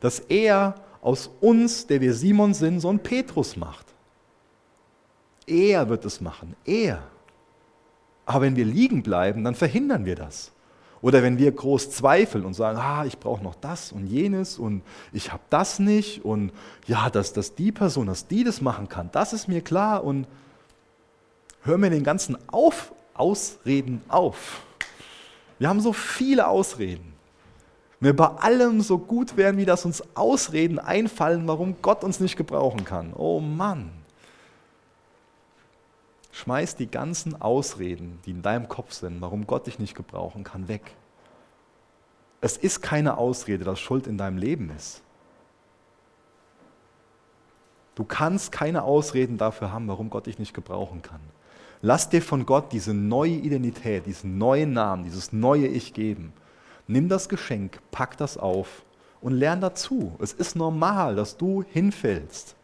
dass er aus uns, der wir Simon sind, so einen Petrus macht. Er wird es machen, er. Aber wenn wir liegen bleiben, dann verhindern wir das. Oder wenn wir groß zweifeln und sagen, ah, ich brauche noch das und jenes und ich habe das nicht und ja, dass, dass die Person, dass die das machen kann, das ist mir klar und hören wir den ganzen auf, Ausreden auf. Wir haben so viele Ausreden. Wir bei allem so gut werden, wie das uns Ausreden einfallen, warum Gott uns nicht gebrauchen kann. Oh Mann. Schmeiß die ganzen Ausreden, die in deinem Kopf sind, warum Gott dich nicht gebrauchen kann, weg. Es ist keine Ausrede, dass Schuld in deinem Leben ist. Du kannst keine Ausreden dafür haben, warum Gott dich nicht gebrauchen kann. Lass dir von Gott diese neue Identität, diesen neuen Namen, dieses neue Ich geben. Nimm das Geschenk, pack das auf und lern dazu. Es ist normal, dass du hinfällst.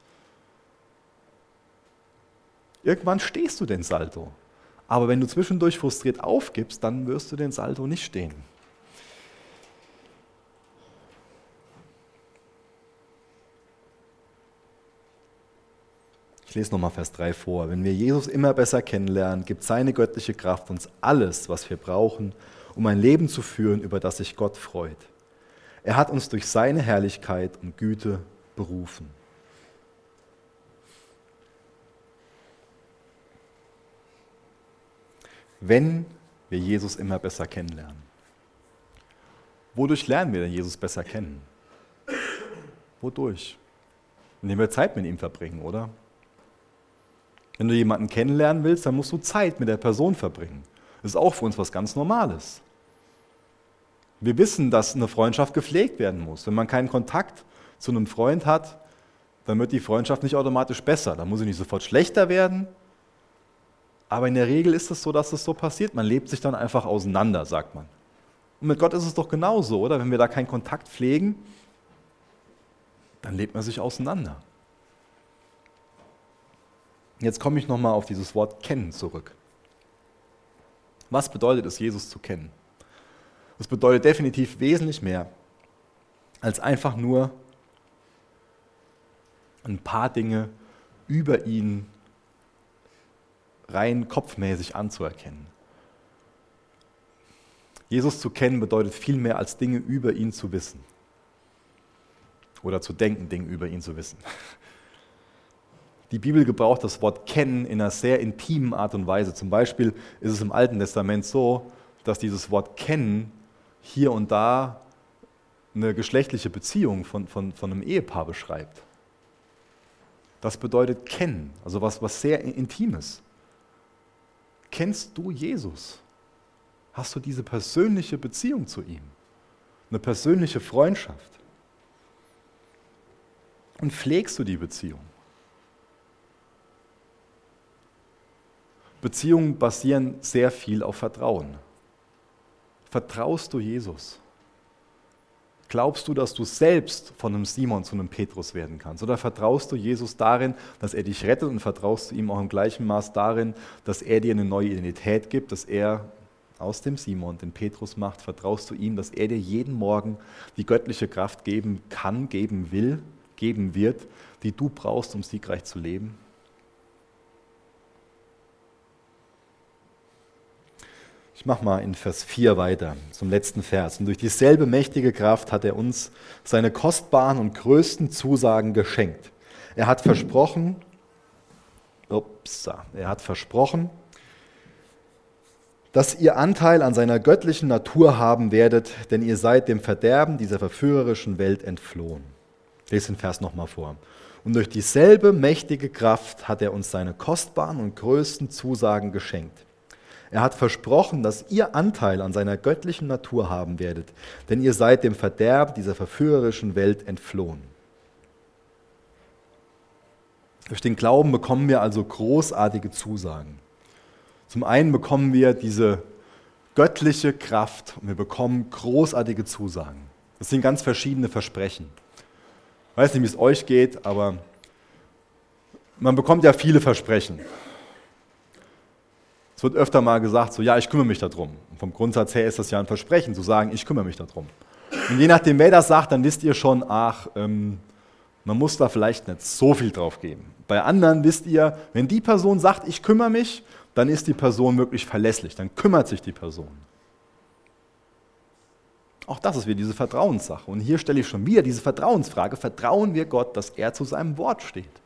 Irgendwann stehst du den Salto. Aber wenn du zwischendurch frustriert aufgibst, dann wirst du den Salto nicht stehen. Ich lese nochmal Vers 3 vor. Wenn wir Jesus immer besser kennenlernen, gibt seine göttliche Kraft uns alles, was wir brauchen, um ein Leben zu führen, über das sich Gott freut. Er hat uns durch seine Herrlichkeit und Güte berufen. Wenn wir Jesus immer besser kennenlernen. Wodurch lernen wir denn Jesus besser kennen? Wodurch? Indem wir Zeit mit ihm verbringen, oder? Wenn du jemanden kennenlernen willst, dann musst du Zeit mit der Person verbringen. Das ist auch für uns was ganz Normales. Wir wissen, dass eine Freundschaft gepflegt werden muss. Wenn man keinen Kontakt zu einem Freund hat, dann wird die Freundschaft nicht automatisch besser. Dann muss sie nicht sofort schlechter werden. Aber in der Regel ist es so, dass es so passiert. Man lebt sich dann einfach auseinander, sagt man. Und mit Gott ist es doch genauso, oder? Wenn wir da keinen Kontakt pflegen, dann lebt man sich auseinander. Jetzt komme ich nochmal auf dieses Wort kennen zurück. Was bedeutet es, Jesus zu kennen? Das bedeutet definitiv wesentlich mehr, als einfach nur ein paar Dinge über ihn rein kopfmäßig anzuerkennen. Jesus zu kennen bedeutet viel mehr als Dinge über ihn zu wissen. Oder zu denken, Dinge über ihn zu wissen. Die Bibel gebraucht das Wort kennen in einer sehr intimen Art und Weise. Zum Beispiel ist es im Alten Testament so, dass dieses Wort kennen hier und da eine geschlechtliche Beziehung von, von, von einem Ehepaar beschreibt. Das bedeutet kennen, also was, was sehr Intimes. Kennst du Jesus? Hast du diese persönliche Beziehung zu ihm? Eine persönliche Freundschaft? Und pflegst du die Beziehung? Beziehungen basieren sehr viel auf Vertrauen. Vertraust du Jesus? Glaubst du, dass du selbst von einem Simon zu einem Petrus werden kannst? Oder vertraust du Jesus darin, dass er dich rettet und vertraust du ihm auch im gleichen Maß darin, dass er dir eine neue Identität gibt, dass er aus dem Simon den Petrus macht? Vertraust du ihm, dass er dir jeden Morgen die göttliche Kraft geben kann, geben will, geben wird, die du brauchst, um siegreich zu leben? Ich mache mal in Vers 4 weiter, zum letzten Vers. Und durch dieselbe mächtige Kraft hat er uns seine kostbaren und größten Zusagen geschenkt. Er hat versprochen, ups, er hat versprochen, dass ihr Anteil an seiner göttlichen Natur haben werdet, denn ihr seid dem Verderben dieser verführerischen Welt entflohen. Lese den Vers nochmal vor. Und durch dieselbe mächtige Kraft hat er uns seine kostbaren und größten Zusagen geschenkt. Er hat versprochen, dass ihr Anteil an seiner göttlichen Natur haben werdet, denn ihr seid dem Verderb dieser verführerischen Welt entflohen. Durch den Glauben bekommen wir also großartige Zusagen. Zum einen bekommen wir diese göttliche Kraft und wir bekommen großartige Zusagen. Das sind ganz verschiedene Versprechen. Ich weiß nicht, wie es euch geht, aber man bekommt ja viele Versprechen. Es wird öfter mal gesagt, so ja, ich kümmere mich darum. Und vom Grundsatz her ist das ja ein Versprechen, zu sagen, ich kümmere mich darum. Und je nachdem, wer das sagt, dann wisst ihr schon, ach, ähm, man muss da vielleicht nicht so viel drauf geben. Bei anderen wisst ihr, wenn die Person sagt, ich kümmere mich, dann ist die Person wirklich verlässlich, dann kümmert sich die Person. Auch das ist wieder diese Vertrauenssache. Und hier stelle ich schon wieder diese Vertrauensfrage, vertrauen wir Gott, dass er zu seinem Wort steht?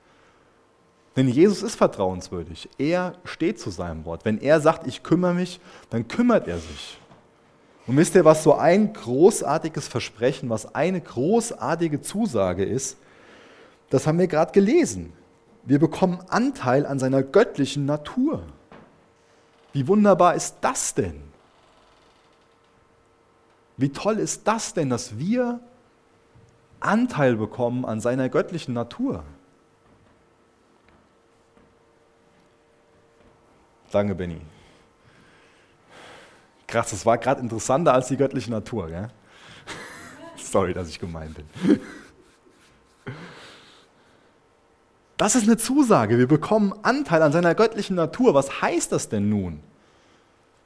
Denn Jesus ist vertrauenswürdig. Er steht zu seinem Wort. Wenn er sagt, ich kümmere mich, dann kümmert er sich. Und wisst ihr, was so ein großartiges Versprechen, was eine großartige Zusage ist? Das haben wir gerade gelesen. Wir bekommen Anteil an seiner göttlichen Natur. Wie wunderbar ist das denn? Wie toll ist das denn, dass wir Anteil bekommen an seiner göttlichen Natur? Danke, Benny. Krass, das war gerade interessanter als die göttliche Natur. Gell? <laughs> Sorry, dass ich gemein bin. Das ist eine Zusage. Wir bekommen Anteil an seiner göttlichen Natur. Was heißt das denn nun?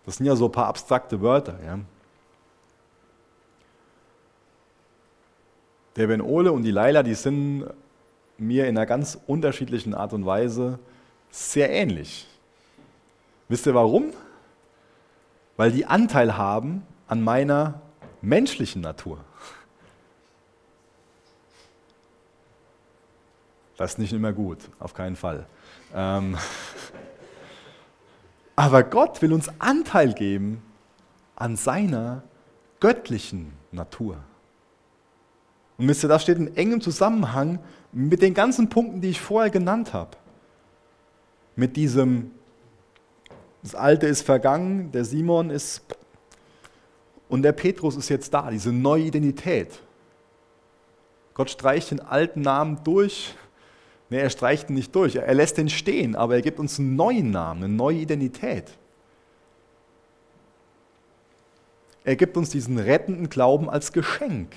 Das sind ja so ein paar abstrakte Wörter. Ja? Der Ben Ole und die Laila, die sind mir in einer ganz unterschiedlichen Art und Weise sehr ähnlich. Wisst ihr warum? Weil die Anteil haben an meiner menschlichen Natur. Das ist nicht immer gut, auf keinen Fall. Ähm <laughs> aber Gott will uns Anteil geben an seiner göttlichen Natur. Und wisst ihr, das steht in engem Zusammenhang mit den ganzen Punkten, die ich vorher genannt habe. Mit diesem, das Alte ist vergangen, der Simon ist und der Petrus ist jetzt da, diese neue Identität. Gott streicht den alten Namen durch. Nee, er streicht ihn nicht durch. Er lässt ihn stehen, aber er gibt uns einen neuen Namen, eine neue Identität. Er gibt uns diesen rettenden Glauben als Geschenk.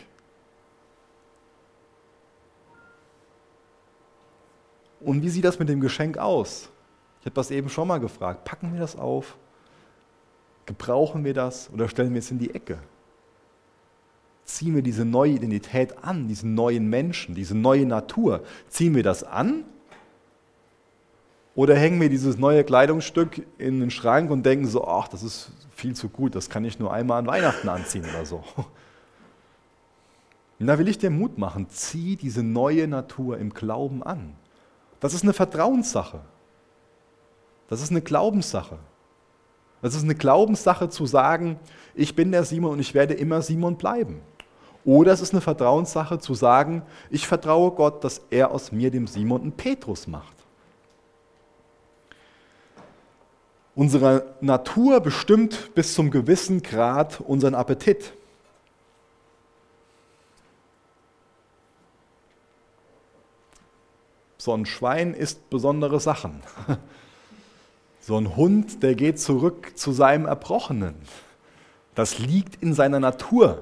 Und wie sieht das mit dem Geschenk aus? Ich habe das eben schon mal gefragt. Packen wir das auf? Gebrauchen wir das oder stellen wir es in die Ecke? Ziehen wir diese neue Identität an, diesen neuen Menschen, diese neue Natur? Ziehen wir das an? Oder hängen wir dieses neue Kleidungsstück in den Schrank und denken so, ach, das ist viel zu gut, das kann ich nur einmal an Weihnachten anziehen oder so. <laughs> Und da will ich dir Mut machen, zieh diese neue Natur im Glauben an. Das ist eine Vertrauenssache. Das ist eine Glaubenssache. Das ist eine Glaubenssache zu sagen, ich bin der Simon und ich werde immer Simon bleiben. Oder es ist eine Vertrauenssache zu sagen, ich vertraue Gott, dass er aus mir dem Simon einen Petrus macht. Unsere Natur bestimmt bis zum gewissen Grad unseren Appetit. So ein Schwein isst besondere Sachen. <laughs> So ein Hund, der geht zurück zu seinem Erbrochenen. Das liegt in seiner Natur.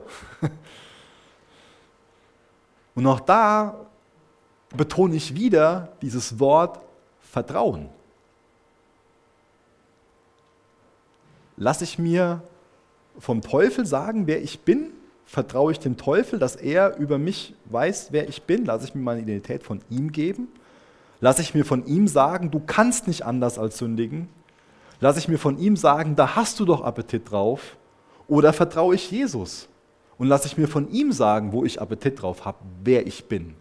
Und auch da betone ich wieder dieses Wort Vertrauen. Lasse ich mir vom Teufel sagen, wer ich bin? Vertraue ich dem Teufel, dass er über mich weiß, wer ich bin? Lasse ich mir meine Identität von ihm geben? Lasse ich mir von ihm sagen, du kannst nicht anders als sündigen? Lasse ich mir von ihm sagen, da hast du doch Appetit drauf? Oder vertraue ich Jesus und lasse ich mir von ihm sagen, wo ich Appetit drauf habe, wer ich bin,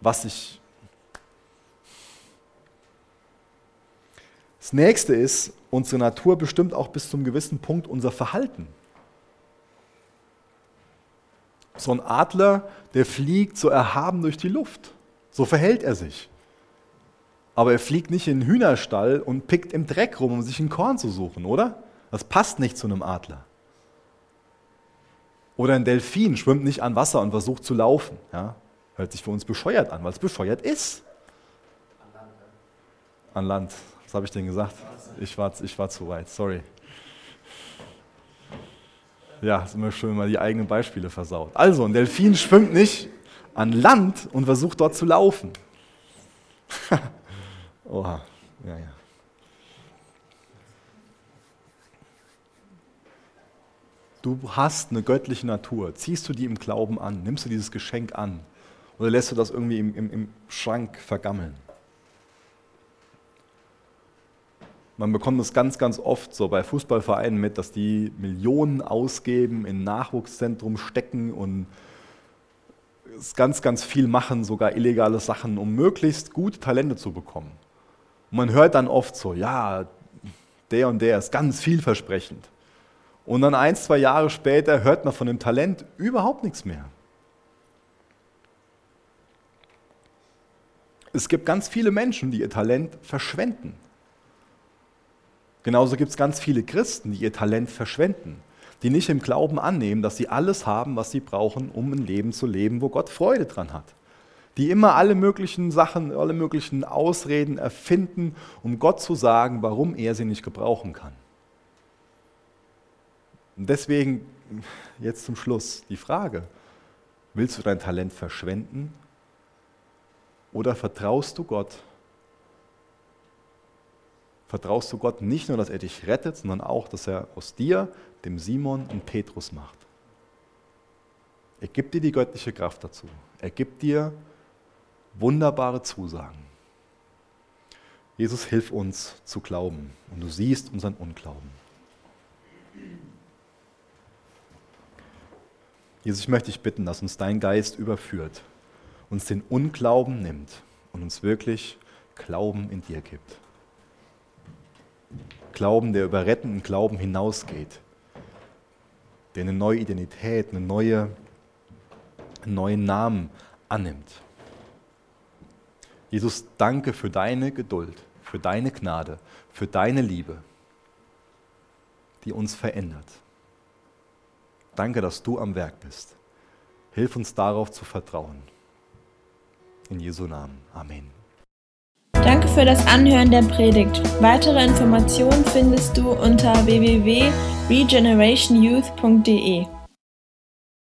was ich. Das nächste ist, unsere Natur bestimmt auch bis zum gewissen Punkt unser Verhalten. So ein Adler, der fliegt so erhaben durch die Luft. So verhält er sich. Aber er fliegt nicht in den Hühnerstall und pickt im Dreck rum, um sich ein Korn zu suchen, oder? Das passt nicht zu einem Adler. Oder ein Delfin schwimmt nicht an Wasser und versucht zu laufen. Ja? Hört sich für uns bescheuert an, weil es bescheuert ist. An Land. Was habe ich denn gesagt? Ich war, ich war zu weit, sorry. Ja, ist immer schön, man die eigenen Beispiele versaut. Also, ein Delfin schwimmt nicht an Land und versucht dort zu laufen. <laughs> Oha, ja, ja. Du hast eine göttliche Natur. Ziehst du die im Glauben an? Nimmst du dieses Geschenk an? Oder lässt du das irgendwie im, im, im Schrank vergammeln? Man bekommt es ganz, ganz oft so bei Fußballvereinen mit, dass die Millionen ausgeben, in Nachwuchszentrum stecken und ganz, ganz viel machen, sogar illegale Sachen, um möglichst gute Talente zu bekommen. Und man hört dann oft so, ja, der und der ist ganz vielversprechend. Und dann ein, zwei Jahre später hört man von dem Talent überhaupt nichts mehr. Es gibt ganz viele Menschen, die ihr Talent verschwenden. Genauso gibt es ganz viele Christen, die ihr Talent verschwenden die nicht im Glauben annehmen, dass sie alles haben, was sie brauchen, um ein Leben zu leben, wo Gott Freude dran hat. Die immer alle möglichen Sachen, alle möglichen Ausreden erfinden, um Gott zu sagen, warum er sie nicht gebrauchen kann. Und deswegen jetzt zum Schluss die Frage, willst du dein Talent verschwenden oder vertraust du Gott vertraust du Gott nicht nur, dass er dich rettet, sondern auch, dass er aus dir, dem Simon und Petrus macht. Er gibt dir die göttliche Kraft dazu. Er gibt dir wunderbare Zusagen. Jesus, hilf uns zu glauben und du siehst unseren Unglauben. Jesus, ich möchte dich bitten, dass uns dein Geist überführt, uns den Unglauben nimmt und uns wirklich Glauben in dir gibt. Glauben, der über rettenden Glauben hinausgeht, der eine neue Identität, eine neue, einen neuen Namen annimmt. Jesus, danke für deine Geduld, für deine Gnade, für deine Liebe, die uns verändert. Danke, dass du am Werk bist. Hilf uns darauf zu vertrauen. In Jesu Namen. Amen. Danke für das Anhören der Predigt. Weitere Informationen findest du unter www.regenerationyouth.de.